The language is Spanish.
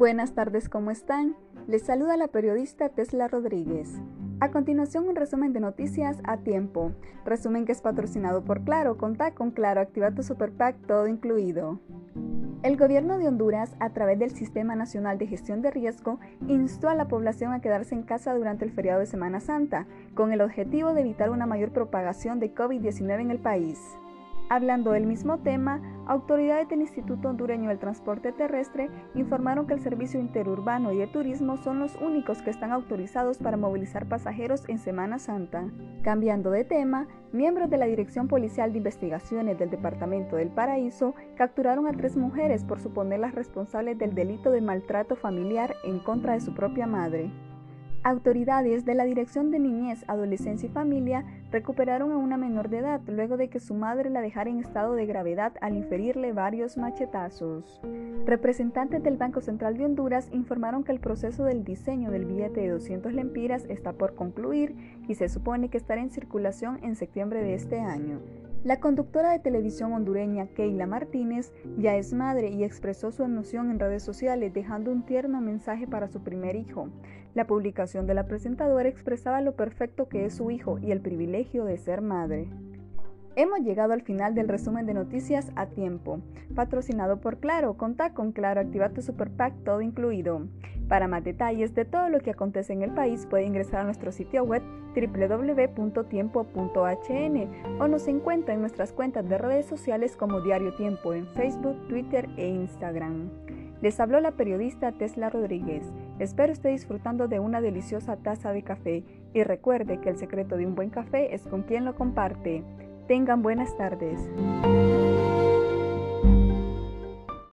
Buenas tardes, ¿cómo están? Les saluda la periodista Tesla Rodríguez. A continuación, un resumen de noticias a tiempo. Resumen que es patrocinado por Claro. Contá con Claro, activa tu Super todo incluido. El gobierno de Honduras, a través del Sistema Nacional de Gestión de Riesgo, instó a la población a quedarse en casa durante el feriado de Semana Santa, con el objetivo de evitar una mayor propagación de COVID-19 en el país. Hablando del mismo tema, autoridades del Instituto Hondureño del Transporte Terrestre informaron que el Servicio Interurbano y de Turismo son los únicos que están autorizados para movilizar pasajeros en Semana Santa. Cambiando de tema, miembros de la Dirección Policial de Investigaciones del Departamento del Paraíso capturaron a tres mujeres por suponerlas responsables del delito de maltrato familiar en contra de su propia madre. Autoridades de la Dirección de Niñez, Adolescencia y Familia recuperaron a una menor de edad luego de que su madre la dejara en estado de gravedad al inferirle varios machetazos. Representantes del Banco Central de Honduras informaron que el proceso del diseño del billete de 200 lempiras está por concluir y se supone que estará en circulación en septiembre de este año. La conductora de televisión hondureña Keila Martínez ya es madre y expresó su emoción en redes sociales dejando un tierno mensaje para su primer hijo. La publicación de la presentadora expresaba lo perfecto que es su hijo y el privilegio de ser madre. Hemos llegado al final del resumen de noticias a tiempo. Patrocinado por Claro, contá con Claro, activa tu Super Pack todo incluido. Para más detalles de todo lo que acontece en el país, puede ingresar a nuestro sitio web www.tiempo.hn o nos encuentra en nuestras cuentas de redes sociales como Diario Tiempo en Facebook, Twitter e Instagram. Les habló la periodista Tesla Rodríguez. Espero esté disfrutando de una deliciosa taza de café y recuerde que el secreto de un buen café es con quien lo comparte. Tengan buenas tardes.